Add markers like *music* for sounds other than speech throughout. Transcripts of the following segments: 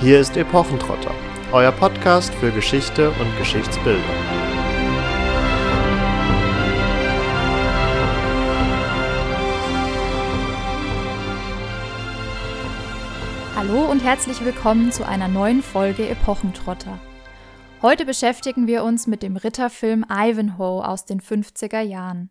Hier ist Epochentrotter, euer Podcast für Geschichte und Geschichtsbildung. Hallo und herzlich willkommen zu einer neuen Folge Epochentrotter. Heute beschäftigen wir uns mit dem Ritterfilm Ivanhoe aus den 50er Jahren.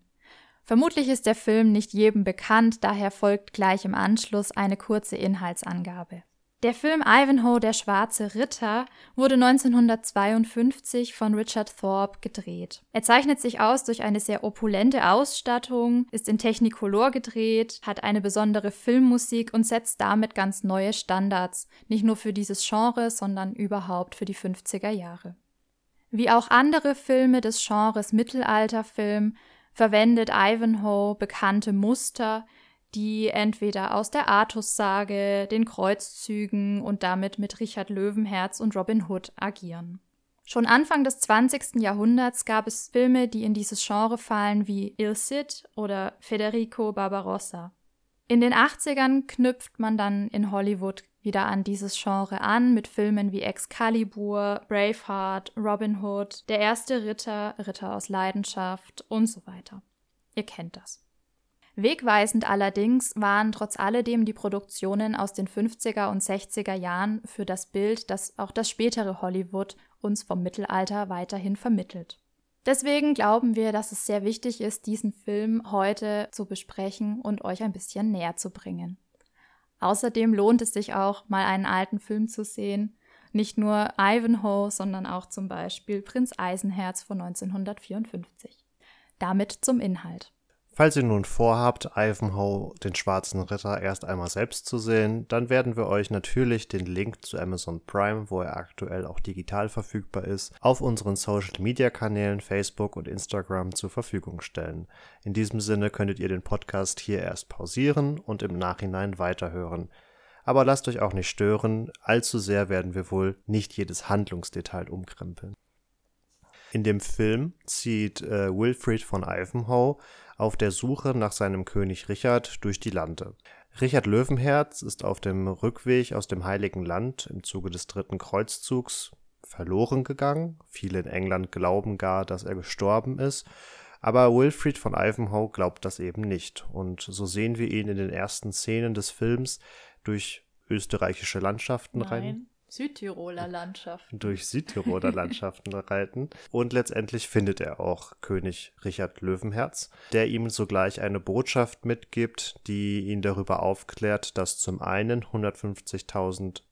Vermutlich ist der Film nicht jedem bekannt, daher folgt gleich im Anschluss eine kurze Inhaltsangabe. Der Film Ivanhoe, der schwarze Ritter, wurde 1952 von Richard Thorpe gedreht. Er zeichnet sich aus durch eine sehr opulente Ausstattung, ist in Technicolor gedreht, hat eine besondere Filmmusik und setzt damit ganz neue Standards, nicht nur für dieses Genre, sondern überhaupt für die 50er Jahre. Wie auch andere Filme des Genres Mittelalterfilm verwendet Ivanhoe bekannte Muster, die entweder aus der Artussage, den Kreuzzügen und damit mit Richard Löwenherz und Robin Hood agieren. Schon Anfang des 20. Jahrhunderts gab es Filme, die in dieses Genre fallen, wie Il Cid oder Federico Barbarossa. In den 80ern knüpft man dann in Hollywood wieder an dieses Genre an mit Filmen wie Excalibur, Braveheart, Robin Hood, Der erste Ritter, Ritter aus Leidenschaft und so weiter. Ihr kennt das. Wegweisend allerdings waren trotz alledem die Produktionen aus den 50er und 60er Jahren für das Bild, das auch das spätere Hollywood uns vom Mittelalter weiterhin vermittelt. Deswegen glauben wir, dass es sehr wichtig ist, diesen Film heute zu besprechen und euch ein bisschen näher zu bringen. Außerdem lohnt es sich auch, mal einen alten Film zu sehen. Nicht nur Ivanhoe, sondern auch zum Beispiel Prinz Eisenherz von 1954. Damit zum Inhalt. Falls ihr nun vorhabt, Ivanhoe, den schwarzen Ritter, erst einmal selbst zu sehen, dann werden wir euch natürlich den Link zu Amazon Prime, wo er aktuell auch digital verfügbar ist, auf unseren Social Media Kanälen Facebook und Instagram zur Verfügung stellen. In diesem Sinne könntet ihr den Podcast hier erst pausieren und im Nachhinein weiterhören. Aber lasst euch auch nicht stören, allzu sehr werden wir wohl nicht jedes Handlungsdetail umkrempeln. In dem Film zieht äh, Wilfrid von Ivanhoe auf der Suche nach seinem König Richard durch die Lande. Richard Löwenherz ist auf dem Rückweg aus dem Heiligen Land im Zuge des dritten Kreuzzugs verloren gegangen. Viele in England glauben gar, dass er gestorben ist. Aber Wilfrid von Ivanhoe glaubt das eben nicht. Und so sehen wir ihn in den ersten Szenen des Films durch österreichische Landschaften Nein. rein. Südtiroler Landschaften. Durch Südtiroler *laughs* Landschaften reiten. Und letztendlich findet er auch König Richard Löwenherz, der ihm sogleich eine Botschaft mitgibt, die ihn darüber aufklärt, dass zum einen 150.000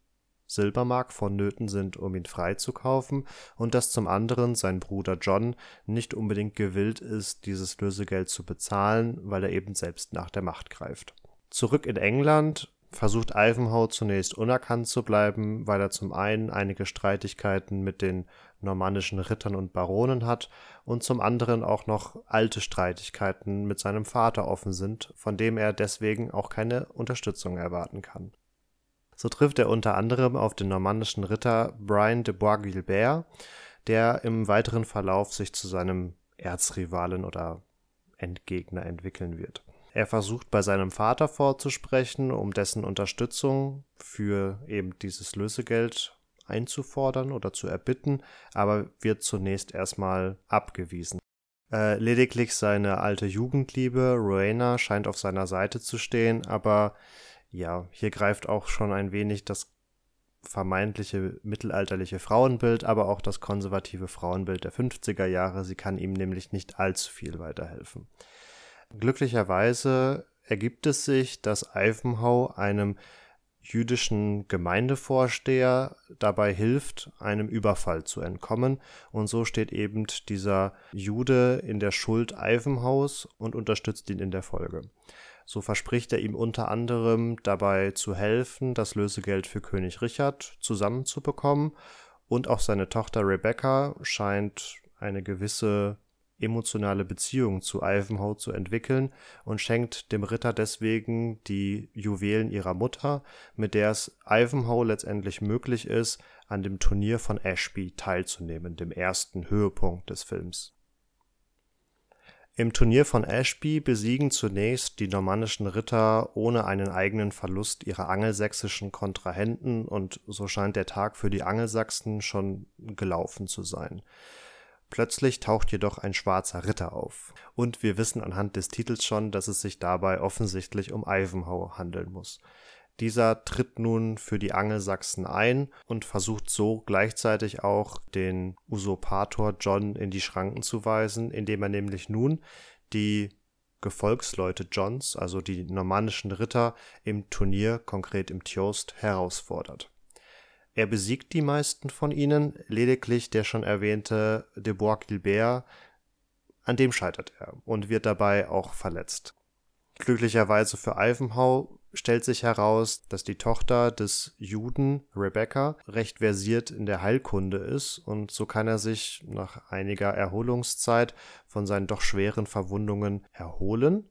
Silbermark vonnöten sind, um ihn freizukaufen, und dass zum anderen sein Bruder John nicht unbedingt gewillt ist, dieses Lösegeld zu bezahlen, weil er eben selbst nach der Macht greift. Zurück in England versucht Ivanhoe zunächst unerkannt zu bleiben, weil er zum einen einige Streitigkeiten mit den normannischen Rittern und Baronen hat und zum anderen auch noch alte Streitigkeiten mit seinem Vater offen sind, von dem er deswegen auch keine Unterstützung erwarten kann. So trifft er unter anderem auf den normannischen Ritter Brian de Bois-Guilbert, der im weiteren Verlauf sich zu seinem Erzrivalen oder Endgegner entwickeln wird. Er versucht bei seinem Vater vorzusprechen, um dessen Unterstützung für eben dieses Lösegeld einzufordern oder zu erbitten, aber wird zunächst erstmal abgewiesen. Äh, lediglich seine alte Jugendliebe, Rowena, scheint auf seiner Seite zu stehen, aber ja, hier greift auch schon ein wenig das vermeintliche mittelalterliche Frauenbild, aber auch das konservative Frauenbild der 50er Jahre. Sie kann ihm nämlich nicht allzu viel weiterhelfen. Glücklicherweise ergibt es sich, dass Ivanhoe einem jüdischen Gemeindevorsteher dabei hilft, einem Überfall zu entkommen. Und so steht eben dieser Jude in der Schuld Ivanhoes und unterstützt ihn in der Folge. So verspricht er ihm unter anderem dabei zu helfen, das Lösegeld für König Richard zusammenzubekommen. Und auch seine Tochter Rebecca scheint eine gewisse emotionale Beziehung zu Ivanhoe zu entwickeln und schenkt dem Ritter deswegen die Juwelen ihrer Mutter, mit der es Ivanhoe letztendlich möglich ist, an dem Turnier von Ashby teilzunehmen, dem ersten Höhepunkt des Films. Im Turnier von Ashby besiegen zunächst die normannischen Ritter ohne einen eigenen Verlust ihre angelsächsischen Kontrahenten und so scheint der Tag für die Angelsachsen schon gelaufen zu sein. Plötzlich taucht jedoch ein schwarzer Ritter auf. Und wir wissen anhand des Titels schon, dass es sich dabei offensichtlich um Ivanhoe handeln muss. Dieser tritt nun für die Angelsachsen ein und versucht so gleichzeitig auch den Usurpator John in die Schranken zu weisen, indem er nämlich nun die Gefolgsleute Johns, also die normannischen Ritter, im Turnier, konkret im Tjost, herausfordert. Er besiegt die meisten von ihnen, lediglich der schon erwähnte de Bois-Gilbert, an dem scheitert er und wird dabei auch verletzt. Glücklicherweise für Ivanhoe stellt sich heraus, dass die Tochter des Juden, Rebecca, recht versiert in der Heilkunde ist und so kann er sich nach einiger Erholungszeit von seinen doch schweren Verwundungen erholen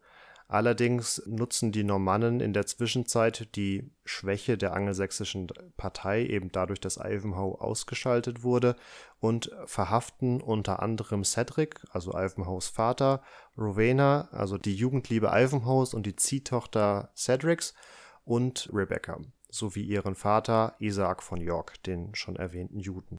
Allerdings nutzen die Normannen in der Zwischenzeit die Schwäche der angelsächsischen Partei, eben dadurch, dass Ivanhoe ausgeschaltet wurde, und verhaften unter anderem Cedric, also Ivanhoes Vater, Rowena, also die Jugendliebe Ivanhoes und die Ziehtochter Cedrics, und Rebecca, sowie ihren Vater Isaac von York, den schon erwähnten Juden.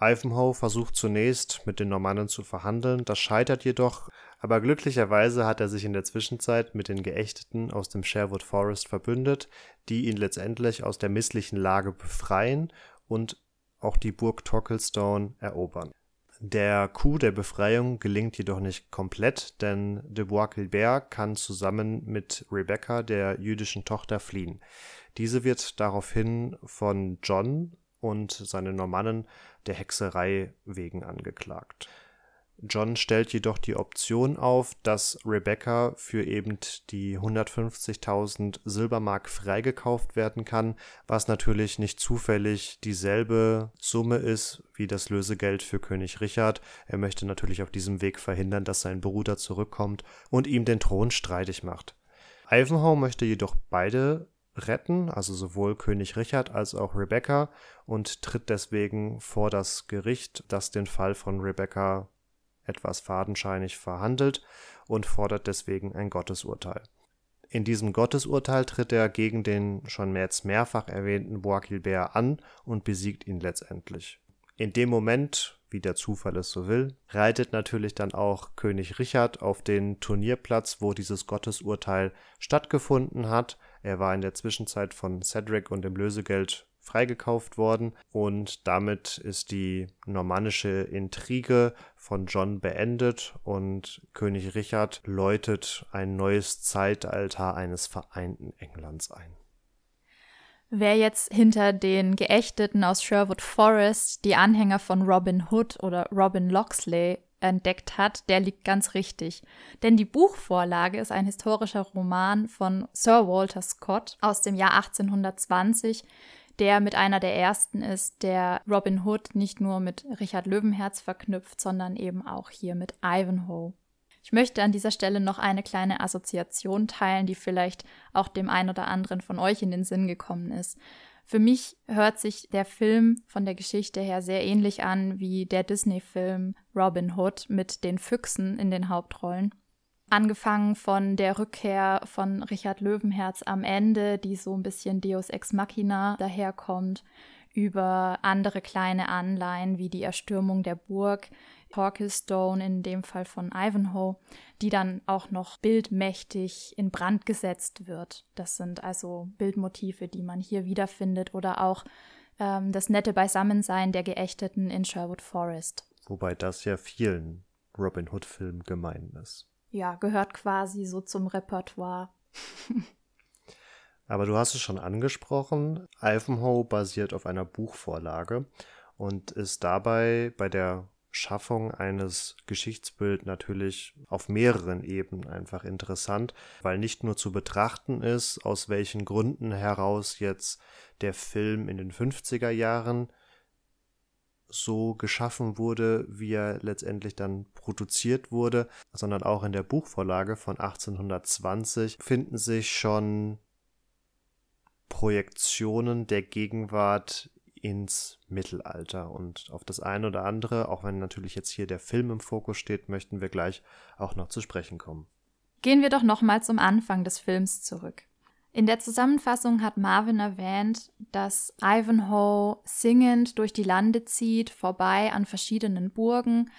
Ivanhoe versucht zunächst mit den Normannen zu verhandeln, das scheitert jedoch, aber glücklicherweise hat er sich in der Zwischenzeit mit den Geächteten aus dem Sherwood Forest verbündet, die ihn letztendlich aus der misslichen Lage befreien und auch die Burg Torquilstone erobern. Der Coup der Befreiung gelingt jedoch nicht komplett, denn de Bois-Guilbert kann zusammen mit Rebecca, der jüdischen Tochter, fliehen. Diese wird daraufhin von John und seine Normannen der Hexerei wegen angeklagt. John stellt jedoch die Option auf, dass Rebecca für eben die 150.000 Silbermark freigekauft werden kann, was natürlich nicht zufällig dieselbe Summe ist wie das Lösegeld für König Richard. Er möchte natürlich auf diesem Weg verhindern, dass sein Bruder zurückkommt und ihm den Thron streitig macht. Ivanhoe möchte jedoch beide retten, also sowohl König Richard als auch Rebecca, und tritt deswegen vor das Gericht, das den Fall von Rebecca etwas fadenscheinig verhandelt und fordert deswegen ein Gottesurteil. In diesem Gottesurteil tritt er gegen den schon jetzt mehrfach erwähnten Bois Gilbert an und besiegt ihn letztendlich. In dem Moment, wie der Zufall es so will, reitet natürlich dann auch König Richard auf den Turnierplatz, wo dieses Gottesurteil stattgefunden hat. Er war in der Zwischenzeit von Cedric und dem Lösegeld freigekauft worden und damit ist die normannische Intrige von John beendet und König Richard läutet ein neues Zeitalter eines vereinten Englands ein. Wer jetzt hinter den Geächteten aus Sherwood Forest die Anhänger von Robin Hood oder Robin Locksley entdeckt hat, der liegt ganz richtig. Denn die Buchvorlage ist ein historischer Roman von Sir Walter Scott aus dem Jahr 1820, der mit einer der ersten ist, der Robin Hood nicht nur mit Richard Löwenherz verknüpft, sondern eben auch hier mit Ivanhoe. Ich möchte an dieser Stelle noch eine kleine Assoziation teilen, die vielleicht auch dem einen oder anderen von euch in den Sinn gekommen ist. Für mich hört sich der Film von der Geschichte her sehr ähnlich an wie der Disney-Film Robin Hood mit den Füchsen in den Hauptrollen. Angefangen von der Rückkehr von Richard Löwenherz am Ende, die so ein bisschen Deus Ex Machina daherkommt, über andere kleine Anleihen wie die Erstürmung der Burg, Torquilstone in dem Fall von Ivanhoe, die dann auch noch bildmächtig in Brand gesetzt wird. Das sind also Bildmotive, die man hier wiederfindet oder auch ähm, das nette Beisammensein der Geächteten in Sherwood Forest. Wobei das ja vielen Robin Hood-Filmen gemein ist ja, gehört quasi so zum Repertoire. *laughs* Aber du hast es schon angesprochen, Ivanhoe basiert auf einer Buchvorlage und ist dabei bei der Schaffung eines Geschichtsbilds natürlich auf mehreren Ebenen einfach interessant, weil nicht nur zu betrachten ist, aus welchen Gründen heraus jetzt der Film in den 50er Jahren so geschaffen wurde, wie er letztendlich dann produziert wurde, sondern auch in der Buchvorlage von 1820 finden sich schon Projektionen der Gegenwart ins Mittelalter. Und auf das eine oder andere, auch wenn natürlich jetzt hier der Film im Fokus steht, möchten wir gleich auch noch zu sprechen kommen. Gehen wir doch nochmal zum Anfang des Films zurück. In der Zusammenfassung hat Marvin erwähnt, dass Ivanhoe singend durch die Lande zieht, vorbei an verschiedenen Burgen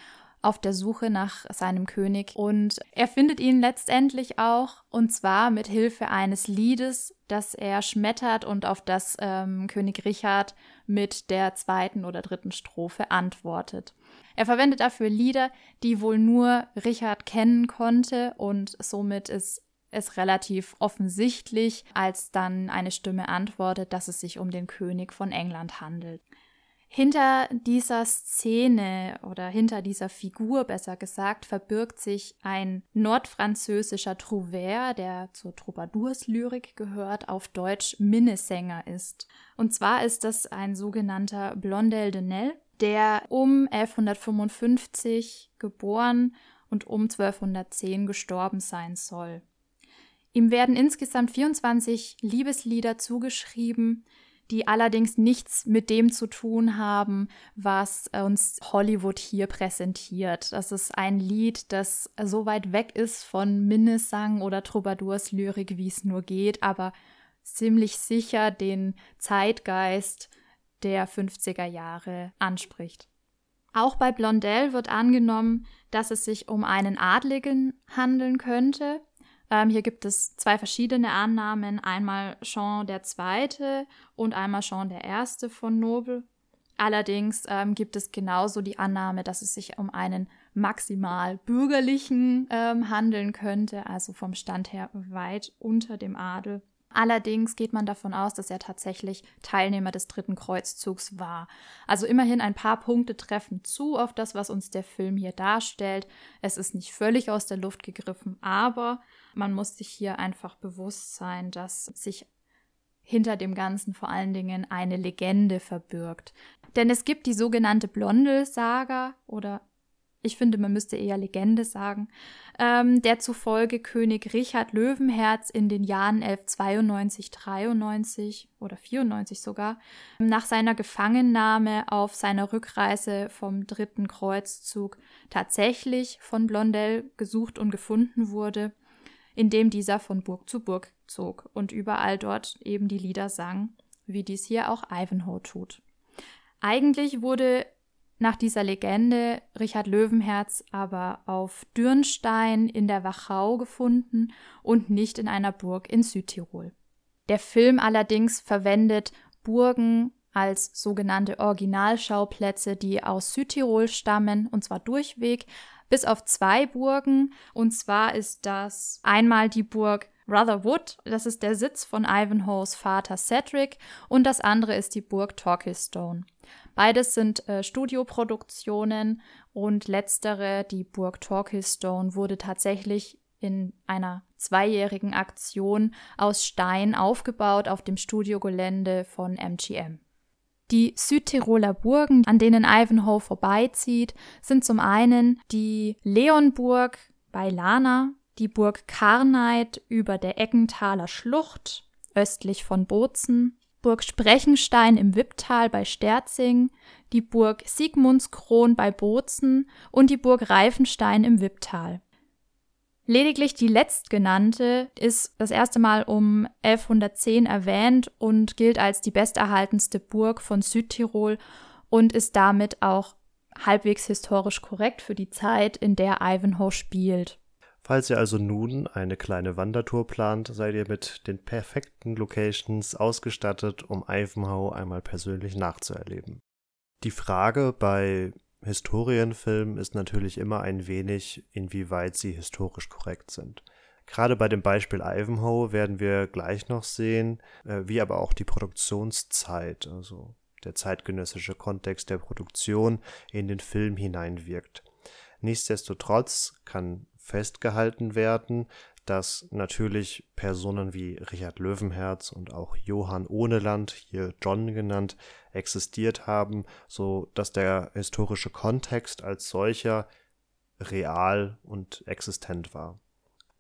auf der Suche nach seinem König und er findet ihn letztendlich auch und zwar mit Hilfe eines Liedes, das er schmettert und auf das ähm, König Richard mit der zweiten oder dritten Strophe antwortet. Er verwendet dafür Lieder, die wohl nur Richard kennen konnte und somit ist es relativ offensichtlich, als dann eine Stimme antwortet, dass es sich um den König von England handelt. Hinter dieser Szene oder hinter dieser Figur, besser gesagt, verbirgt sich ein nordfranzösischer Trouvère, der zur Troubadours-Lyrik gehört, auf Deutsch Minnesänger ist. Und zwar ist das ein sogenannter Blondel de Nel, der um 1155 geboren und um 1210 gestorben sein soll. Ihm werden insgesamt 24 Liebeslieder zugeschrieben, die allerdings nichts mit dem zu tun haben, was uns Hollywood hier präsentiert. Das ist ein Lied, das so weit weg ist von Minnesang oder Troubadours Lyrik, wie es nur geht, aber ziemlich sicher den Zeitgeist der 50er Jahre anspricht. Auch bei Blondel wird angenommen, dass es sich um einen Adligen handeln könnte, ähm, hier gibt es zwei verschiedene Annahmen, einmal Jean der Zweite und einmal Jean der Erste von Nobel. Allerdings ähm, gibt es genauso die Annahme, dass es sich um einen maximal bürgerlichen ähm, handeln könnte, also vom Stand her weit unter dem Adel. Allerdings geht man davon aus, dass er tatsächlich Teilnehmer des dritten Kreuzzugs war. Also immerhin ein paar Punkte treffen zu auf das, was uns der Film hier darstellt. Es ist nicht völlig aus der Luft gegriffen, aber man muss sich hier einfach bewusst sein, dass sich hinter dem Ganzen vor allen Dingen eine Legende verbirgt. Denn es gibt die sogenannte Blondel-Saga oder ich finde, man müsste eher Legende sagen, ähm, der zufolge König Richard Löwenherz in den Jahren 1192, 93 oder 94 sogar nach seiner Gefangennahme auf seiner Rückreise vom dritten Kreuzzug tatsächlich von Blondel gesucht und gefunden wurde, indem dieser von Burg zu Burg zog und überall dort eben die Lieder sang, wie dies hier auch Ivanhoe tut. Eigentlich wurde nach dieser Legende Richard Löwenherz aber auf Dürnstein in der Wachau gefunden und nicht in einer Burg in Südtirol. Der Film allerdings verwendet Burgen als sogenannte Originalschauplätze, die aus Südtirol stammen, und zwar durchweg, bis auf zwei Burgen. Und zwar ist das einmal die Burg Rutherwood, das ist der Sitz von Ivanhoes Vater Cedric, und das andere ist die Burg Torquilstone. Beides sind äh, Studioproduktionen und letztere, die Burg Torquilstone, wurde tatsächlich in einer zweijährigen Aktion aus Stein aufgebaut auf dem Studiogelände von MGM. Die Südtiroler Burgen, an denen Ivanhoe vorbeizieht, sind zum einen die Leonburg bei Lana, die Burg Karneit über der Eggenthaler Schlucht östlich von Bozen, Burg Sprechenstein im Wipptal bei Sterzing, die Burg Sigmundskron bei Bozen und die Burg Reifenstein im Wipptal. Lediglich die letztgenannte ist das erste Mal um 1110 erwähnt und gilt als die besterhaltenste Burg von Südtirol und ist damit auch halbwegs historisch korrekt für die Zeit, in der Ivanhoe spielt. Falls ihr also nun eine kleine Wandertour plant, seid ihr mit den perfekten Locations ausgestattet, um Ivanhoe einmal persönlich nachzuerleben. Die Frage bei Historienfilmen ist natürlich immer ein wenig, inwieweit sie historisch korrekt sind. Gerade bei dem Beispiel Ivanhoe werden wir gleich noch sehen, äh, wie aber auch die Produktionszeit, also der zeitgenössische Kontext der Produktion in den Film hineinwirkt. Nichtsdestotrotz kann festgehalten werden, dass natürlich Personen wie Richard Löwenherz und auch Johann Ohneland, hier John genannt, existiert haben, so dass der historische Kontext als solcher real und existent war.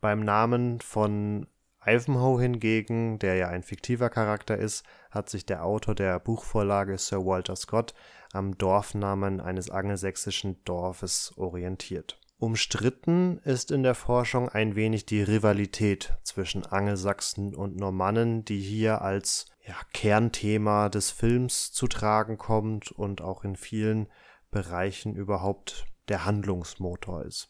Beim Namen von Ivanhoe hingegen, der ja ein fiktiver Charakter ist, hat sich der Autor der Buchvorlage Sir Walter Scott am Dorfnamen eines angelsächsischen Dorfes orientiert. Umstritten ist in der Forschung ein wenig die Rivalität zwischen Angelsachsen und Normannen, die hier als ja, Kernthema des Films zu tragen kommt und auch in vielen Bereichen überhaupt der Handlungsmotor ist.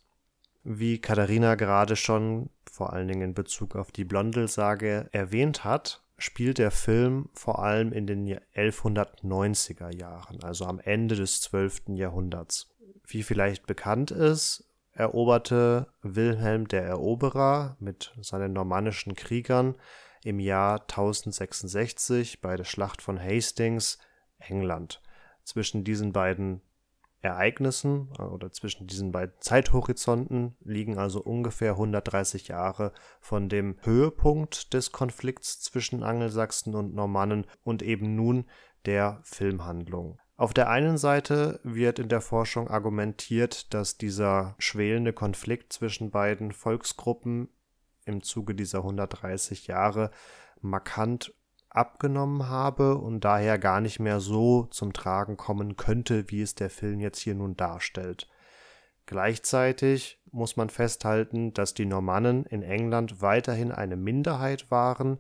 Wie Katharina gerade schon vor allen Dingen in Bezug auf die Blondelsage erwähnt hat, spielt der Film vor allem in den 1190er Jahren, also am Ende des 12. Jahrhunderts. Wie vielleicht bekannt ist, eroberte Wilhelm der Eroberer mit seinen normannischen Kriegern im Jahr 1066 bei der Schlacht von Hastings England. Zwischen diesen beiden Ereignissen äh, oder zwischen diesen beiden Zeithorizonten liegen also ungefähr 130 Jahre von dem Höhepunkt des Konflikts zwischen Angelsachsen und Normannen und eben nun der Filmhandlung. Auf der einen Seite wird in der Forschung argumentiert, dass dieser schwelende Konflikt zwischen beiden Volksgruppen im Zuge dieser 130 Jahre markant abgenommen habe und daher gar nicht mehr so zum Tragen kommen könnte, wie es der Film jetzt hier nun darstellt. Gleichzeitig muss man festhalten, dass die Normannen in England weiterhin eine Minderheit waren,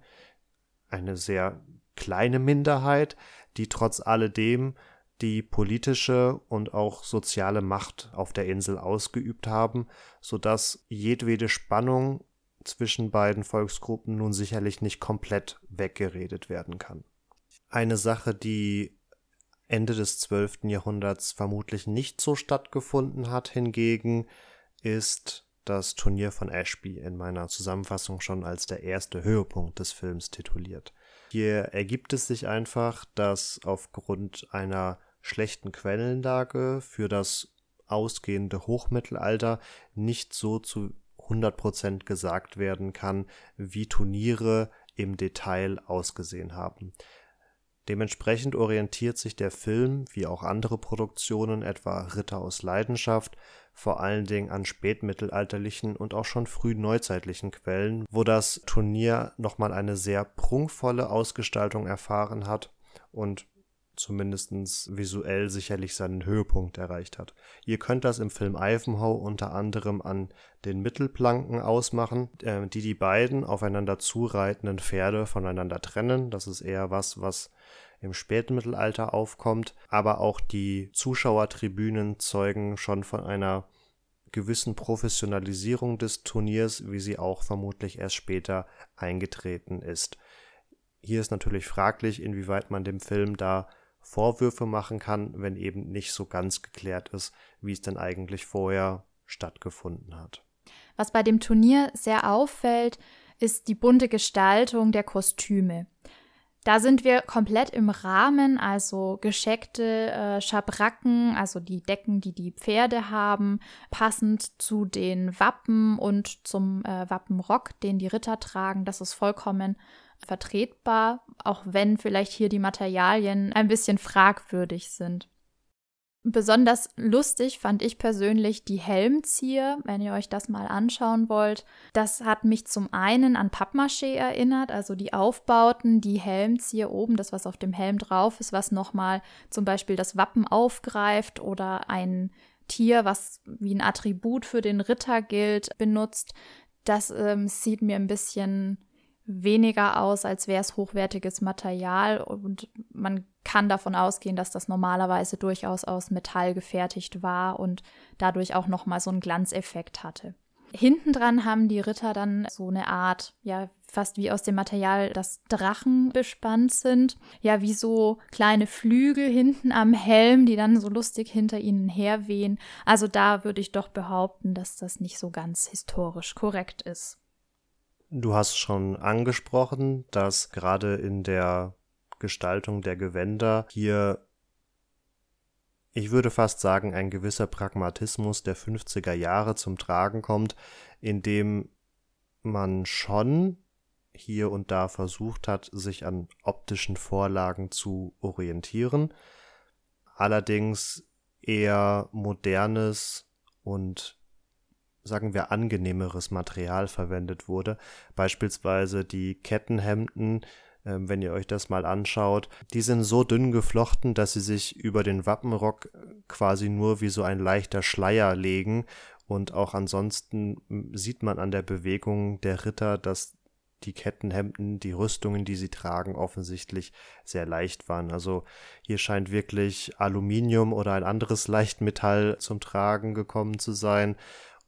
eine sehr kleine Minderheit, die trotz alledem die politische und auch soziale Macht auf der Insel ausgeübt haben, sodass jedwede Spannung zwischen beiden Volksgruppen nun sicherlich nicht komplett weggeredet werden kann. Eine Sache, die Ende des 12. Jahrhunderts vermutlich nicht so stattgefunden hat, hingegen ist das Turnier von Ashby in meiner Zusammenfassung schon als der erste Höhepunkt des Films tituliert. Hier ergibt es sich einfach, dass aufgrund einer schlechten Quellenlage für das ausgehende Hochmittelalter nicht so zu 100% gesagt werden kann, wie Turniere im Detail ausgesehen haben. Dementsprechend orientiert sich der Film, wie auch andere Produktionen, etwa Ritter aus Leidenschaft, vor allen Dingen an spätmittelalterlichen und auch schon frühneuzeitlichen Quellen, wo das Turnier nochmal eine sehr prunkvolle Ausgestaltung erfahren hat und zumindest visuell sicherlich seinen Höhepunkt erreicht hat. Ihr könnt das im Film Ivanhoe unter anderem an den Mittelplanken ausmachen, äh, die die beiden aufeinander zureitenden Pferde voneinander trennen. Das ist eher was, was im Spätmittelalter aufkommt, aber auch die Zuschauertribünen zeugen schon von einer gewissen Professionalisierung des Turniers, wie sie auch vermutlich erst später eingetreten ist. Hier ist natürlich fraglich, inwieweit man dem Film da Vorwürfe machen kann, wenn eben nicht so ganz geklärt ist, wie es denn eigentlich vorher stattgefunden hat. Was bei dem Turnier sehr auffällt, ist die bunte Gestaltung der Kostüme. Da sind wir komplett im Rahmen, also gescheckte äh, Schabracken, also die Decken, die die Pferde haben, passend zu den Wappen und zum äh, Wappenrock, den die Ritter tragen. Das ist vollkommen vertretbar, auch wenn vielleicht hier die Materialien ein bisschen fragwürdig sind. Besonders lustig fand ich persönlich die Helmzieher, wenn ihr euch das mal anschauen wollt. Das hat mich zum einen an Pappmaché erinnert, also die Aufbauten, die Helmzieher oben, das was auf dem Helm drauf ist, was nochmal zum Beispiel das Wappen aufgreift oder ein Tier, was wie ein Attribut für den Ritter gilt, benutzt. Das ähm, sieht mir ein bisschen weniger aus, als wäre es hochwertiges Material und man kann davon ausgehen, dass das normalerweise durchaus aus Metall gefertigt war und dadurch auch noch mal so einen Glanzeffekt hatte. Hinten dran haben die Ritter dann so eine Art, ja, fast wie aus dem Material, das Drachen bespannt sind. Ja, wie so kleine Flügel hinten am Helm, die dann so lustig hinter ihnen herwehen. Also da würde ich doch behaupten, dass das nicht so ganz historisch korrekt ist. Du hast schon angesprochen, dass gerade in der Gestaltung der Gewänder hier, ich würde fast sagen, ein gewisser Pragmatismus der 50er Jahre zum Tragen kommt, indem man schon hier und da versucht hat, sich an optischen Vorlagen zu orientieren, allerdings eher modernes und sagen wir, angenehmeres Material verwendet wurde. Beispielsweise die Kettenhemden, äh, wenn ihr euch das mal anschaut, die sind so dünn geflochten, dass sie sich über den Wappenrock quasi nur wie so ein leichter Schleier legen. Und auch ansonsten sieht man an der Bewegung der Ritter, dass die Kettenhemden, die Rüstungen, die sie tragen, offensichtlich sehr leicht waren. Also hier scheint wirklich Aluminium oder ein anderes Leichtmetall zum Tragen gekommen zu sein.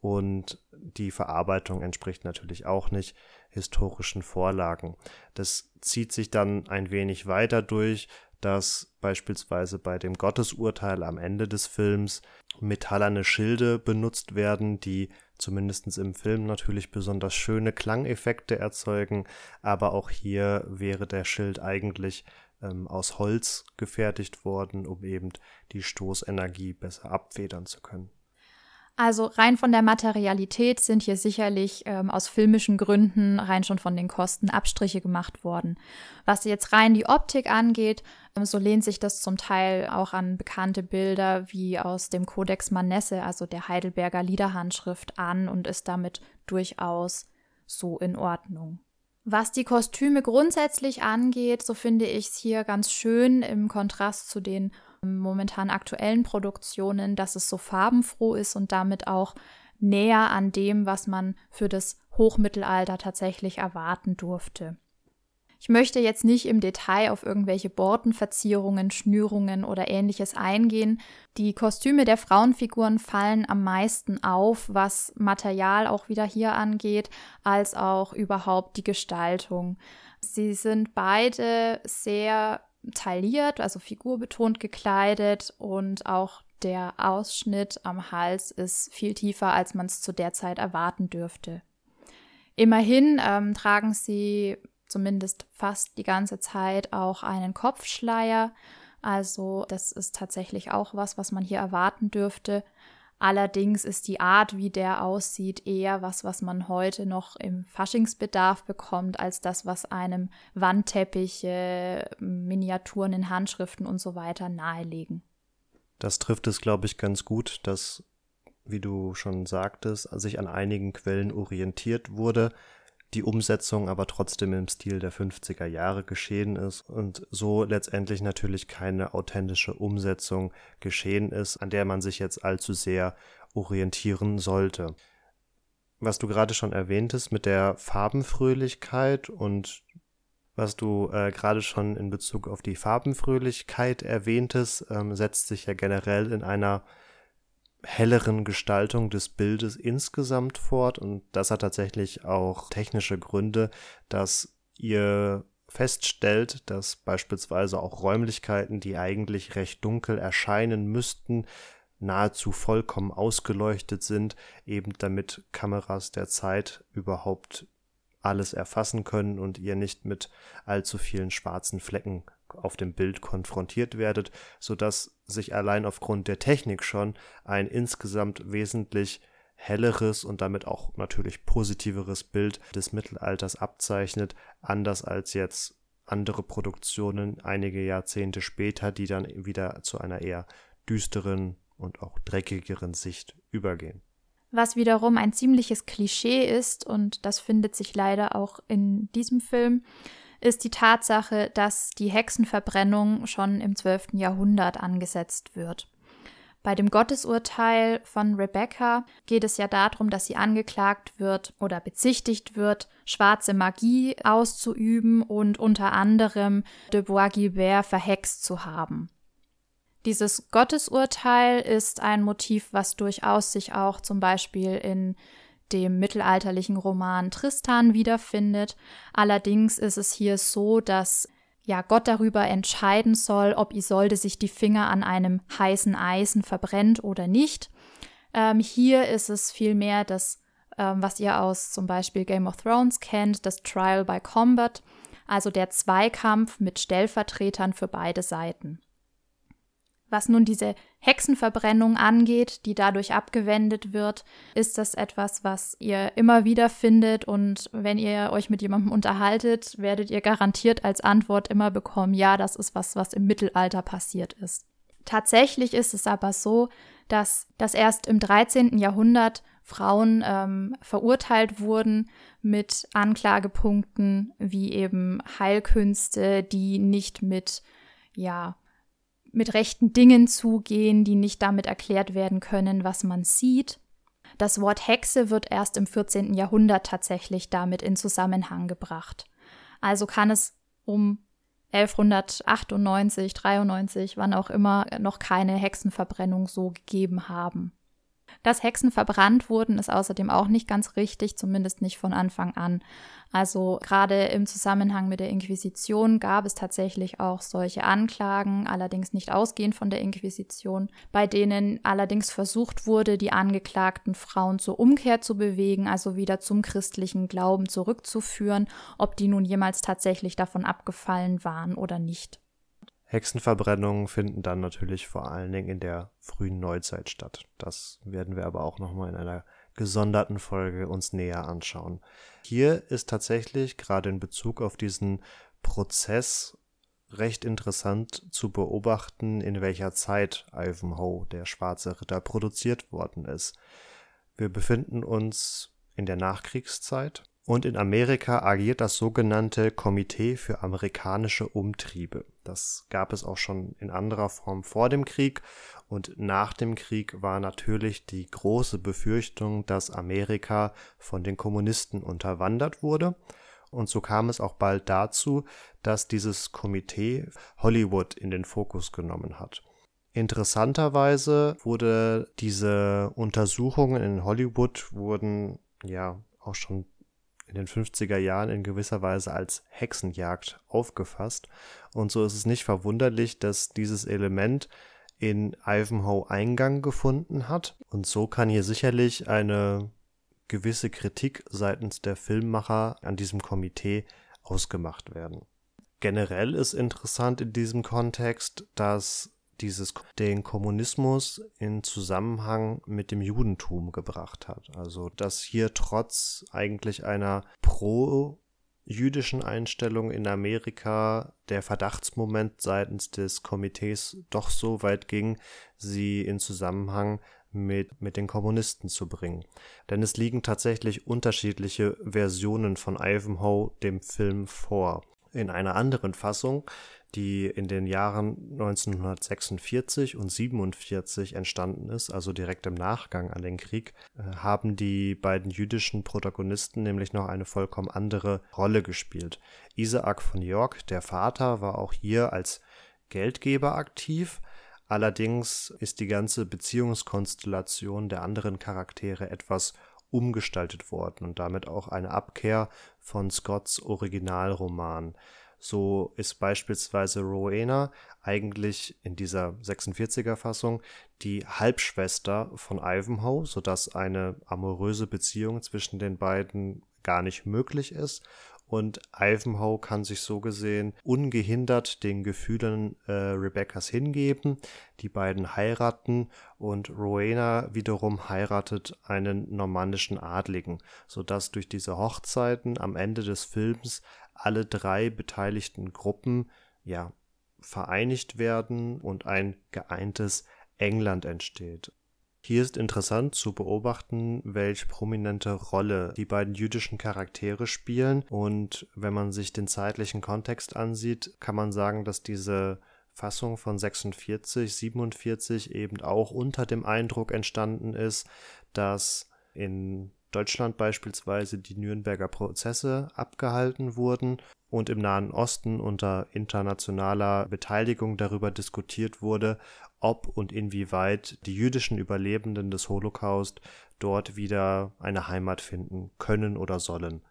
Und die Verarbeitung entspricht natürlich auch nicht historischen Vorlagen. Das zieht sich dann ein wenig weiter durch, dass beispielsweise bei dem Gottesurteil am Ende des Films metallerne Schilde benutzt werden, die zumindest im Film natürlich besonders schöne Klangeffekte erzeugen, aber auch hier wäre der Schild eigentlich ähm, aus Holz gefertigt worden, um eben die Stoßenergie besser abfedern zu können. Also rein von der Materialität sind hier sicherlich ähm, aus filmischen Gründen rein schon von den Kosten Abstriche gemacht worden. Was jetzt rein die Optik angeht, ähm, so lehnt sich das zum Teil auch an bekannte Bilder wie aus dem Codex Manesse, also der Heidelberger Liederhandschrift, an und ist damit durchaus so in Ordnung. Was die Kostüme grundsätzlich angeht, so finde ich es hier ganz schön im Kontrast zu den momentan aktuellen Produktionen, dass es so farbenfroh ist und damit auch näher an dem, was man für das Hochmittelalter tatsächlich erwarten durfte. Ich möchte jetzt nicht im Detail auf irgendwelche Bordenverzierungen, Schnürungen oder ähnliches eingehen. Die Kostüme der Frauenfiguren fallen am meisten auf, was Material auch wieder hier angeht, als auch überhaupt die Gestaltung. Sie sind beide sehr tailliert, also figurbetont gekleidet und auch der Ausschnitt am Hals ist viel tiefer, als man es zu der Zeit erwarten dürfte. Immerhin ähm, tragen sie zumindest fast die ganze Zeit auch einen Kopfschleier. Also das ist tatsächlich auch was, was man hier erwarten dürfte. Allerdings ist die Art, wie der aussieht, eher was, was man heute noch im Faschingsbedarf bekommt, als das, was einem Wandteppiche, Miniaturen in Handschriften und so weiter nahelegen. Das trifft es, glaube ich, ganz gut, dass, wie du schon sagtest, sich an einigen Quellen orientiert wurde, die Umsetzung aber trotzdem im Stil der 50er Jahre geschehen ist und so letztendlich natürlich keine authentische Umsetzung geschehen ist, an der man sich jetzt allzu sehr orientieren sollte. Was du gerade schon erwähntest mit der Farbenfröhlichkeit und was du äh, gerade schon in Bezug auf die Farbenfröhlichkeit erwähntest, ähm, setzt sich ja generell in einer helleren Gestaltung des Bildes insgesamt fort. Und das hat tatsächlich auch technische Gründe, dass ihr feststellt, dass beispielsweise auch Räumlichkeiten, die eigentlich recht dunkel erscheinen müssten, nahezu vollkommen ausgeleuchtet sind, eben damit Kameras der Zeit überhaupt alles erfassen können und ihr nicht mit allzu vielen schwarzen Flecken auf dem Bild konfrontiert werdet, sodass sich allein aufgrund der Technik schon ein insgesamt wesentlich helleres und damit auch natürlich positiveres Bild des Mittelalters abzeichnet, anders als jetzt andere Produktionen einige Jahrzehnte später, die dann wieder zu einer eher düsteren und auch dreckigeren Sicht übergehen. Was wiederum ein ziemliches Klischee ist, und das findet sich leider auch in diesem Film, ist die Tatsache, dass die Hexenverbrennung schon im 12. Jahrhundert angesetzt wird. Bei dem Gottesurteil von Rebecca geht es ja darum, dass sie angeklagt wird oder bezichtigt wird, schwarze Magie auszuüben und unter anderem de Bois-Guilbert verhext zu haben. Dieses Gottesurteil ist ein Motiv, was durchaus sich auch zum Beispiel in dem mittelalterlichen Roman Tristan wiederfindet. Allerdings ist es hier so, dass ja Gott darüber entscheiden soll, ob Isolde sich die Finger an einem heißen Eisen verbrennt oder nicht. Ähm, hier ist es vielmehr das, ähm, was ihr aus zum Beispiel Game of Thrones kennt, das Trial by Combat, also der Zweikampf mit Stellvertretern für beide Seiten. Was nun diese Hexenverbrennung angeht, die dadurch abgewendet wird, ist das etwas, was ihr immer wieder findet und wenn ihr euch mit jemandem unterhaltet, werdet ihr garantiert als Antwort immer bekommen, ja, das ist was, was im Mittelalter passiert ist. Tatsächlich ist es aber so, dass das erst im 13. Jahrhundert Frauen ähm, verurteilt wurden mit Anklagepunkten wie eben Heilkünste, die nicht mit, ja, mit rechten Dingen zugehen, die nicht damit erklärt werden können, was man sieht. Das Wort Hexe wird erst im 14. Jahrhundert tatsächlich damit in Zusammenhang gebracht. Also kann es um 1198, 93, wann auch immer, noch keine Hexenverbrennung so gegeben haben. Dass Hexen verbrannt wurden, ist außerdem auch nicht ganz richtig, zumindest nicht von Anfang an. Also gerade im Zusammenhang mit der Inquisition gab es tatsächlich auch solche Anklagen, allerdings nicht ausgehend von der Inquisition, bei denen allerdings versucht wurde, die angeklagten Frauen zur Umkehr zu bewegen, also wieder zum christlichen Glauben zurückzuführen, ob die nun jemals tatsächlich davon abgefallen waren oder nicht. Hexenverbrennungen finden dann natürlich vor allen Dingen in der frühen Neuzeit statt. Das werden wir aber auch nochmal in einer gesonderten Folge uns näher anschauen. Hier ist tatsächlich gerade in Bezug auf diesen Prozess recht interessant zu beobachten, in welcher Zeit Ivanhoe, der schwarze Ritter, produziert worden ist. Wir befinden uns in der Nachkriegszeit und in Amerika agiert das sogenannte Komitee für amerikanische Umtriebe. Das gab es auch schon in anderer Form vor dem Krieg und nach dem Krieg war natürlich die große Befürchtung, dass Amerika von den Kommunisten unterwandert wurde. Und so kam es auch bald dazu, dass dieses Komitee Hollywood in den Fokus genommen hat. Interessanterweise wurde diese Untersuchungen in Hollywood wurden ja auch schon in den 50er Jahren in gewisser Weise als Hexenjagd aufgefasst. Und so ist es nicht verwunderlich, dass dieses Element in Ivanhoe Eingang gefunden hat. Und so kann hier sicherlich eine gewisse Kritik seitens der Filmmacher an diesem Komitee ausgemacht werden. Generell ist interessant in diesem Kontext, dass dieses den Kommunismus in Zusammenhang mit dem Judentum gebracht hat. Also dass hier trotz eigentlich einer pro jüdischen Einstellung in Amerika der Verdachtsmoment seitens des Komitees doch so weit ging, sie in Zusammenhang mit, mit den Kommunisten zu bringen. Denn es liegen tatsächlich unterschiedliche Versionen von Ivanhoe dem Film vor. In einer anderen Fassung die in den Jahren 1946 und 47 entstanden ist, also direkt im Nachgang an den Krieg, äh, haben die beiden jüdischen Protagonisten nämlich noch eine vollkommen andere Rolle gespielt. Isaac von York, der Vater, war auch hier als Geldgeber aktiv, allerdings ist die ganze Beziehungskonstellation der anderen Charaktere etwas umgestaltet worden und damit auch eine Abkehr von Scotts Originalroman. So ist beispielsweise Rowena eigentlich in dieser 46er Fassung die Halbschwester von Ivanhoe, sodass eine amoröse Beziehung zwischen den beiden gar nicht möglich ist. Und Ivanhoe kann sich so gesehen ungehindert den Gefühlen äh, Rebecca's hingeben. Die beiden heiraten und Rowena wiederum heiratet einen normannischen Adligen, sodass durch diese Hochzeiten am Ende des Films alle drei beteiligten Gruppen ja vereinigt werden und ein geeintes England entsteht. Hier ist interessant zu beobachten, welche prominente Rolle die beiden jüdischen Charaktere spielen. Und wenn man sich den zeitlichen Kontext ansieht, kann man sagen, dass diese Fassung von 46, 47 eben auch unter dem Eindruck entstanden ist, dass in Deutschland beispielsweise die Nürnberger Prozesse abgehalten wurden und im Nahen Osten unter internationaler Beteiligung darüber diskutiert wurde, ob und inwieweit die jüdischen Überlebenden des Holocaust dort wieder eine Heimat finden können oder sollen.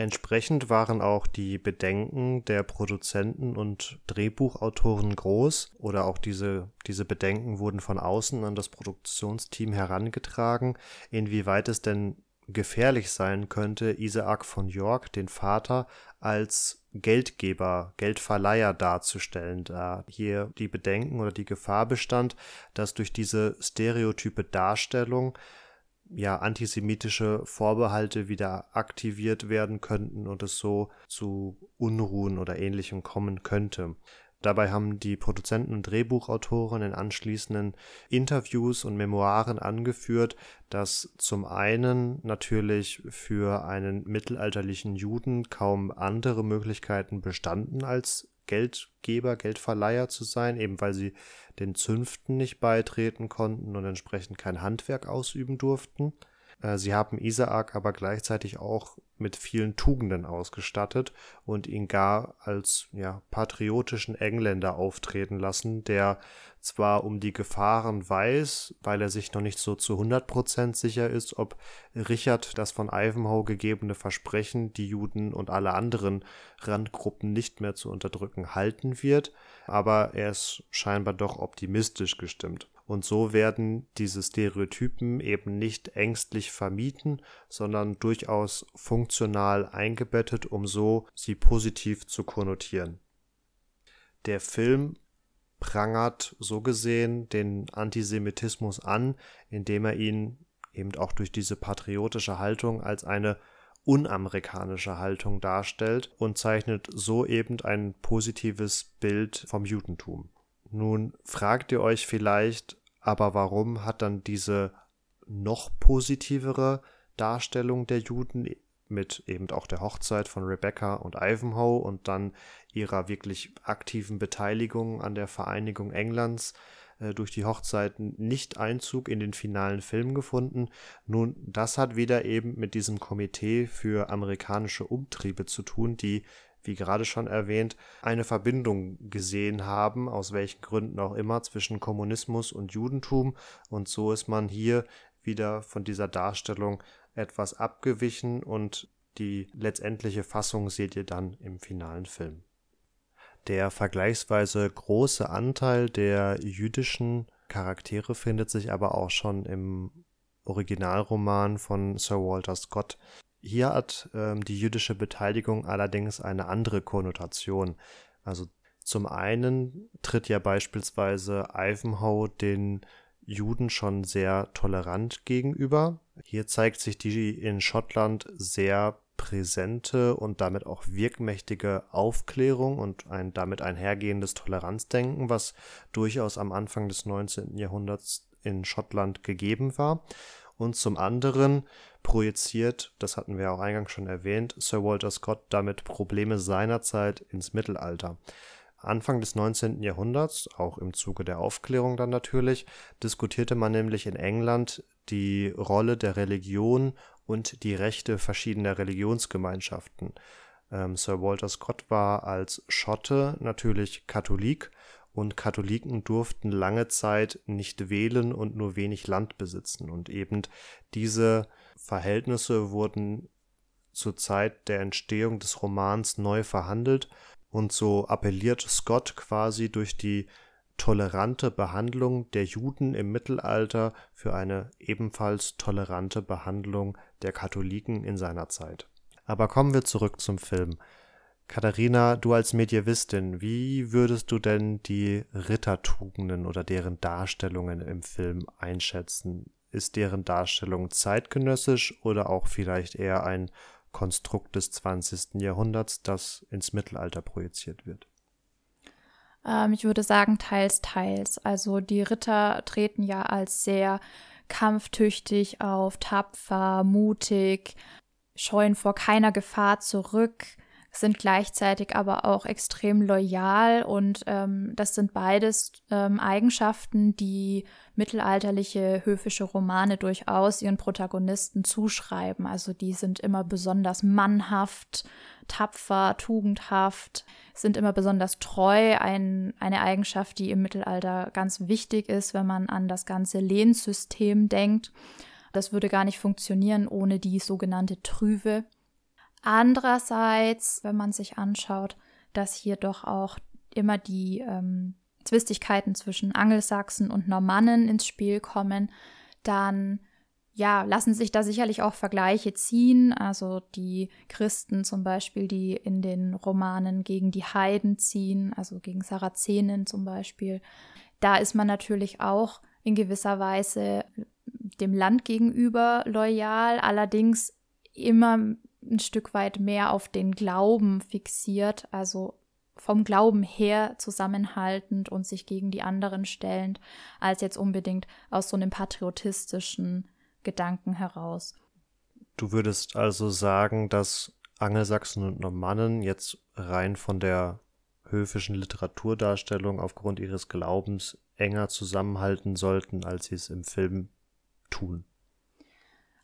Entsprechend waren auch die Bedenken der Produzenten und Drehbuchautoren groß oder auch diese, diese Bedenken wurden von außen an das Produktionsteam herangetragen, inwieweit es denn gefährlich sein könnte, Isaac von York, den Vater, als Geldgeber, Geldverleiher darzustellen, da hier die Bedenken oder die Gefahr bestand, dass durch diese stereotype Darstellung ja antisemitische Vorbehalte wieder aktiviert werden könnten und es so zu Unruhen oder ähnlichem kommen könnte. Dabei haben die Produzenten und Drehbuchautoren in anschließenden Interviews und Memoiren angeführt, dass zum einen natürlich für einen mittelalterlichen Juden kaum andere Möglichkeiten bestanden als Geldgeber, Geldverleiher zu sein, eben weil sie den Zünften nicht beitreten konnten und entsprechend kein Handwerk ausüben durften. Äh, sie haben Isaak aber gleichzeitig auch mit vielen Tugenden ausgestattet und ihn gar als ja, patriotischen Engländer auftreten lassen, der zwar um die Gefahren weiß, weil er sich noch nicht so zu 100% sicher ist, ob Richard das von Ivanhoe gegebene Versprechen, die Juden und alle anderen Randgruppen nicht mehr zu unterdrücken, halten wird, aber er ist scheinbar doch optimistisch gestimmt. Und so werden diese Stereotypen eben nicht ängstlich vermieden, sondern durchaus funktional eingebettet, um so sie positiv zu konnotieren. Der Film prangert so gesehen den Antisemitismus an, indem er ihn eben auch durch diese patriotische Haltung als eine unamerikanische Haltung darstellt und zeichnet so eben ein positives Bild vom Judentum. Nun fragt ihr euch vielleicht, aber warum hat dann diese noch positivere Darstellung der Juden mit eben auch der Hochzeit von Rebecca und Ivanhoe und dann ihrer wirklich aktiven Beteiligung an der Vereinigung Englands äh, durch die Hochzeiten nicht Einzug in den finalen Film gefunden. Nun, das hat wieder eben mit diesem Komitee für amerikanische Umtriebe zu tun, die wie gerade schon erwähnt, eine Verbindung gesehen haben, aus welchen Gründen auch immer, zwischen Kommunismus und Judentum. Und so ist man hier wieder von dieser Darstellung etwas abgewichen und die letztendliche Fassung seht ihr dann im finalen Film. Der vergleichsweise große Anteil der jüdischen Charaktere findet sich aber auch schon im Originalroman von Sir Walter Scott hier hat ähm, die jüdische Beteiligung allerdings eine andere Konnotation. Also zum einen tritt ja beispielsweise Ivanhoe den Juden schon sehr tolerant gegenüber. Hier zeigt sich die in Schottland sehr präsente und damit auch wirkmächtige Aufklärung und ein damit einhergehendes Toleranzdenken, was durchaus am Anfang des 19. Jahrhunderts in Schottland gegeben war und zum anderen projiziert, das hatten wir auch eingangs schon erwähnt, Sir Walter Scott damit Probleme seiner Zeit ins Mittelalter. Anfang des 19. Jahrhunderts, auch im Zuge der Aufklärung dann natürlich, diskutierte man nämlich in England die Rolle der Religion und die Rechte verschiedener Religionsgemeinschaften. Ähm, Sir Walter Scott war als Schotte natürlich Katholik und Katholiken durften lange Zeit nicht wählen und nur wenig Land besitzen. Und eben diese Verhältnisse wurden zur Zeit der Entstehung des Romans neu verhandelt und so appelliert Scott quasi durch die tolerante Behandlung der Juden im Mittelalter für eine ebenfalls tolerante Behandlung der Katholiken in seiner Zeit. Aber kommen wir zurück zum Film. Katharina, du als Medievistin, wie würdest du denn die Rittertugenden oder deren Darstellungen im Film einschätzen? Ist deren Darstellung zeitgenössisch oder auch vielleicht eher ein Konstrukt des 20. Jahrhunderts, das ins Mittelalter projiziert wird? Ähm, ich würde sagen, teils, teils. Also die Ritter treten ja als sehr kampftüchtig auf, tapfer, mutig, scheuen vor keiner Gefahr zurück sind gleichzeitig aber auch extrem loyal und ähm, das sind beides ähm, Eigenschaften, die mittelalterliche höfische Romane durchaus ihren Protagonisten zuschreiben. Also die sind immer besonders mannhaft, tapfer, tugendhaft, sind immer besonders treu, ein, eine Eigenschaft, die im Mittelalter ganz wichtig ist, wenn man an das ganze Lehnsystem denkt. Das würde gar nicht funktionieren ohne die sogenannte Trüve. Andererseits, wenn man sich anschaut, dass hier doch auch immer die ähm, Zwistigkeiten zwischen Angelsachsen und Normannen ins Spiel kommen, dann ja, lassen sich da sicherlich auch Vergleiche ziehen. Also die Christen zum Beispiel, die in den Romanen gegen die Heiden ziehen, also gegen Sarazenen zum Beispiel. Da ist man natürlich auch in gewisser Weise dem Land gegenüber loyal, allerdings immer ein Stück weit mehr auf den Glauben fixiert, also vom Glauben her zusammenhaltend und sich gegen die anderen stellend, als jetzt unbedingt aus so einem patriotistischen Gedanken heraus. Du würdest also sagen, dass Angelsachsen und Normannen jetzt rein von der höfischen Literaturdarstellung aufgrund ihres Glaubens enger zusammenhalten sollten, als sie es im Film tun.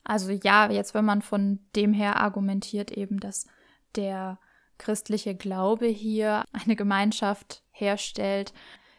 Also ja, jetzt wenn man von dem her argumentiert eben, dass der christliche Glaube hier eine Gemeinschaft herstellt,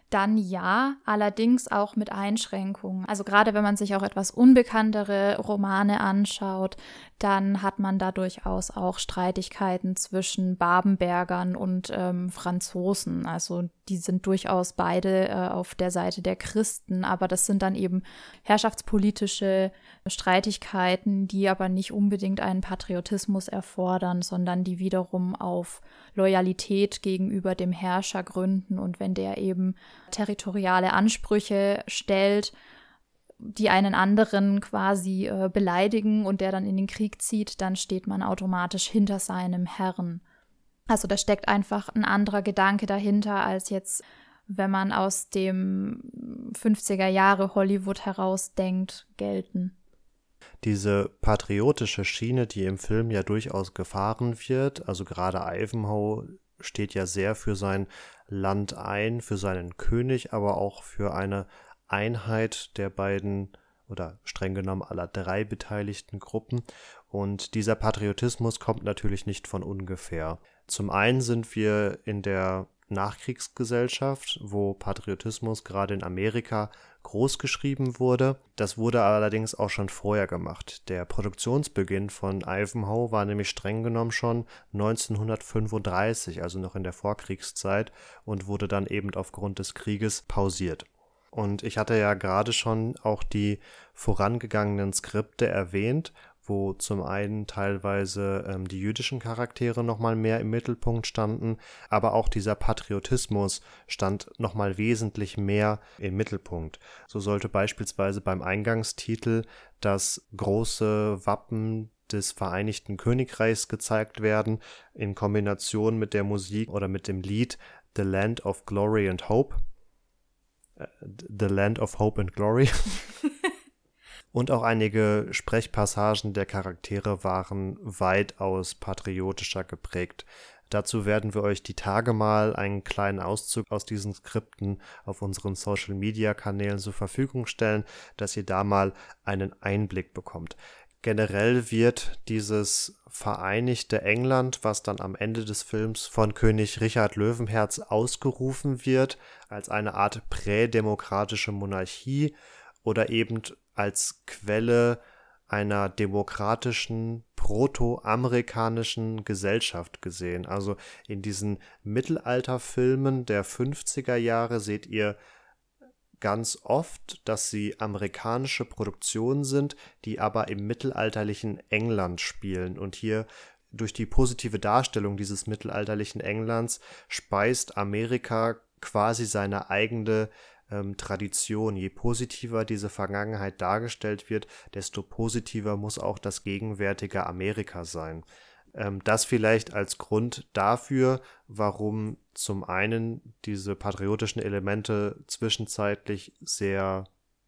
dann ja, allerdings auch mit Einschränkungen. Also gerade wenn man sich auch etwas unbekanntere Romane anschaut, dann hat man da durchaus auch Streitigkeiten zwischen Babenbergern und ähm, Franzosen. Also die sind durchaus beide äh, auf der Seite der Christen, aber das sind dann eben herrschaftspolitische Streitigkeiten, die aber nicht unbedingt einen Patriotismus erfordern, sondern die wiederum auf Loyalität gegenüber dem Herrscher gründen. Und wenn der eben territoriale Ansprüche stellt, die einen anderen quasi äh, beleidigen und der dann in den Krieg zieht, dann steht man automatisch hinter seinem Herrn. Also da steckt einfach ein anderer Gedanke dahinter, als jetzt, wenn man aus dem 50er Jahre Hollywood herausdenkt, gelten. Diese patriotische Schiene, die im Film ja durchaus gefahren wird, also gerade Ivanhoe steht ja sehr für sein Land ein, für seinen König, aber auch für eine Einheit der beiden oder streng genommen aller drei beteiligten Gruppen. Und dieser Patriotismus kommt natürlich nicht von ungefähr. Zum einen sind wir in der Nachkriegsgesellschaft, wo Patriotismus gerade in Amerika großgeschrieben wurde. Das wurde allerdings auch schon vorher gemacht. Der Produktionsbeginn von Ivanhoe war nämlich streng genommen schon 1935, also noch in der Vorkriegszeit, und wurde dann eben aufgrund des Krieges pausiert. Und ich hatte ja gerade schon auch die vorangegangenen Skripte erwähnt, wo zum einen teilweise ähm, die jüdischen Charaktere nochmal mehr im Mittelpunkt standen, aber auch dieser Patriotismus stand nochmal wesentlich mehr im Mittelpunkt. So sollte beispielsweise beim Eingangstitel das große Wappen des Vereinigten Königreichs gezeigt werden, in Kombination mit der Musik oder mit dem Lied The Land of Glory and Hope The Land of Hope and Glory. *laughs* Und auch einige Sprechpassagen der Charaktere waren weitaus patriotischer geprägt. Dazu werden wir euch die Tage mal einen kleinen Auszug aus diesen Skripten auf unseren Social Media Kanälen zur Verfügung stellen, dass ihr da mal einen Einblick bekommt. Generell wird dieses vereinigte England, was dann am Ende des Films von König Richard Löwenherz ausgerufen wird, als eine Art prädemokratische Monarchie oder eben als Quelle einer demokratischen, proto-amerikanischen Gesellschaft gesehen. Also in diesen Mittelalterfilmen der 50er Jahre seht ihr ganz oft, dass sie amerikanische Produktionen sind, die aber im mittelalterlichen England spielen. Und hier durch die positive Darstellung dieses mittelalterlichen Englands speist Amerika quasi seine eigene ähm, Tradition. Je positiver diese Vergangenheit dargestellt wird, desto positiver muss auch das gegenwärtige Amerika sein. Ähm, das vielleicht als Grund dafür, warum zum einen diese patriotischen Elemente zwischenzeitlich sehr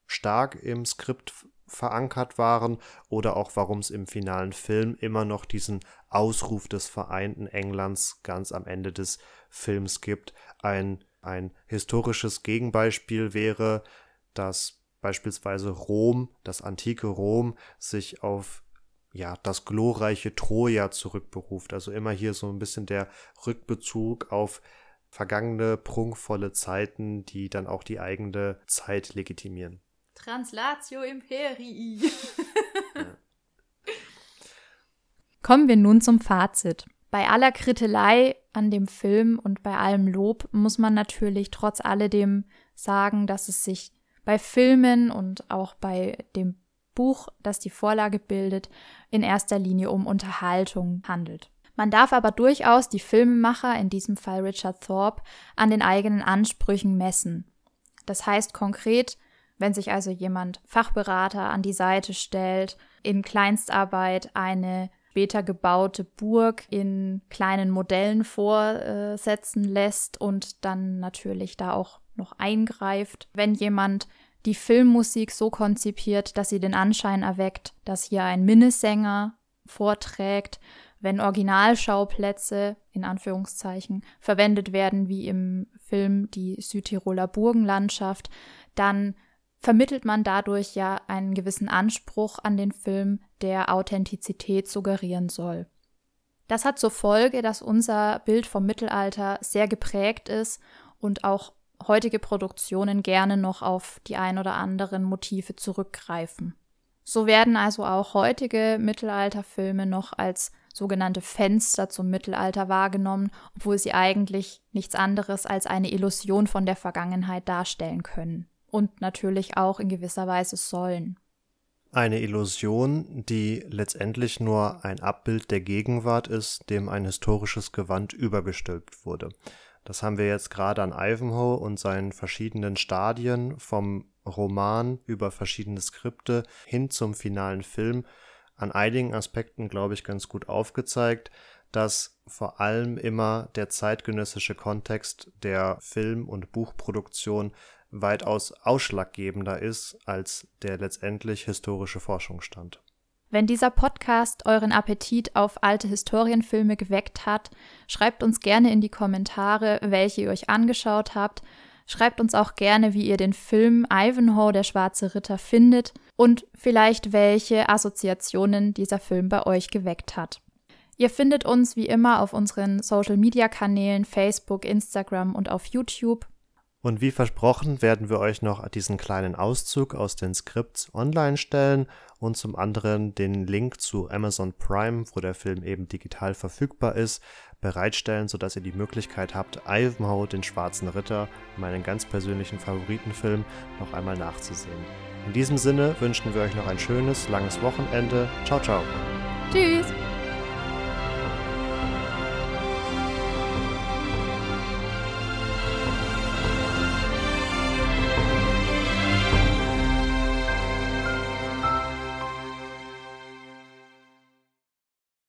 stark im Skript verankert waren oder auch warum es im finalen Film immer noch diesen Ausruf des vereinten Englands ganz am Ende des Films gibt. Ein, ein historisches Gegenbeispiel wäre, dass beispielsweise Rom, das antike Rom, sich auf ja, das glorreiche Troja zurückberuft. Also immer hier so ein bisschen der Rückbezug auf vergangene, prunkvolle Zeiten, die dann auch die eigene Zeit legitimieren. Translatio Imperii. ja. *laughs* Kommen wir nun zum Fazit. Bei aller Krittelei an dem Film und bei allem Lob muss man natürlich trotz alledem sagen, dass es sich bei Filmen und auch bei dem Buch, das die Vorlage bildet, in erster Linie um Unterhaltung handelt. Man darf aber durchaus die Filmemacher, in diesem Fall Richard Thorpe, an den eigenen Ansprüchen messen. Das heißt konkret, wenn sich also jemand Fachberater an die Seite stellt, in Kleinstarbeit eine später gebaute Burg in kleinen Modellen vorsetzen lässt und dann natürlich da auch noch eingreift. Wenn jemand die Filmmusik so konzipiert, dass sie den Anschein erweckt, dass hier ein Minnesänger vorträgt, wenn Originalschauplätze in Anführungszeichen verwendet werden, wie im Film die Südtiroler Burgenlandschaft, dann vermittelt man dadurch ja einen gewissen Anspruch an den Film, der Authentizität suggerieren soll. Das hat zur Folge, dass unser Bild vom Mittelalter sehr geprägt ist und auch heutige Produktionen gerne noch auf die ein oder anderen Motive zurückgreifen. So werden also auch heutige Mittelalterfilme noch als sogenannte Fenster zum Mittelalter wahrgenommen, obwohl sie eigentlich nichts anderes als eine Illusion von der Vergangenheit darstellen können und natürlich auch in gewisser Weise sollen. Eine Illusion, die letztendlich nur ein Abbild der Gegenwart ist, dem ein historisches Gewand übergestülpt wurde. Das haben wir jetzt gerade an Ivanhoe und seinen verschiedenen Stadien vom Roman über verschiedene Skripte hin zum finalen Film an einigen Aspekten, glaube ich, ganz gut aufgezeigt, dass vor allem immer der zeitgenössische Kontext der Film- und Buchproduktion weitaus ausschlaggebender ist als der letztendlich historische Forschungsstand. Wenn dieser Podcast euren Appetit auf alte Historienfilme geweckt hat, schreibt uns gerne in die Kommentare, welche ihr euch angeschaut habt. Schreibt uns auch gerne, wie ihr den Film Ivanhoe, der schwarze Ritter, findet und vielleicht welche Assoziationen dieser Film bei euch geweckt hat. Ihr findet uns wie immer auf unseren Social-Media-Kanälen Facebook, Instagram und auf YouTube. Und wie versprochen werden wir euch noch diesen kleinen Auszug aus den Skripts online stellen und zum anderen den Link zu Amazon Prime, wo der Film eben digital verfügbar ist, bereitstellen, sodass ihr die Möglichkeit habt, Ivanhoe, den Schwarzen Ritter, meinen ganz persönlichen Favoritenfilm, noch einmal nachzusehen. In diesem Sinne wünschen wir euch noch ein schönes, langes Wochenende. Ciao, ciao. Tschüss.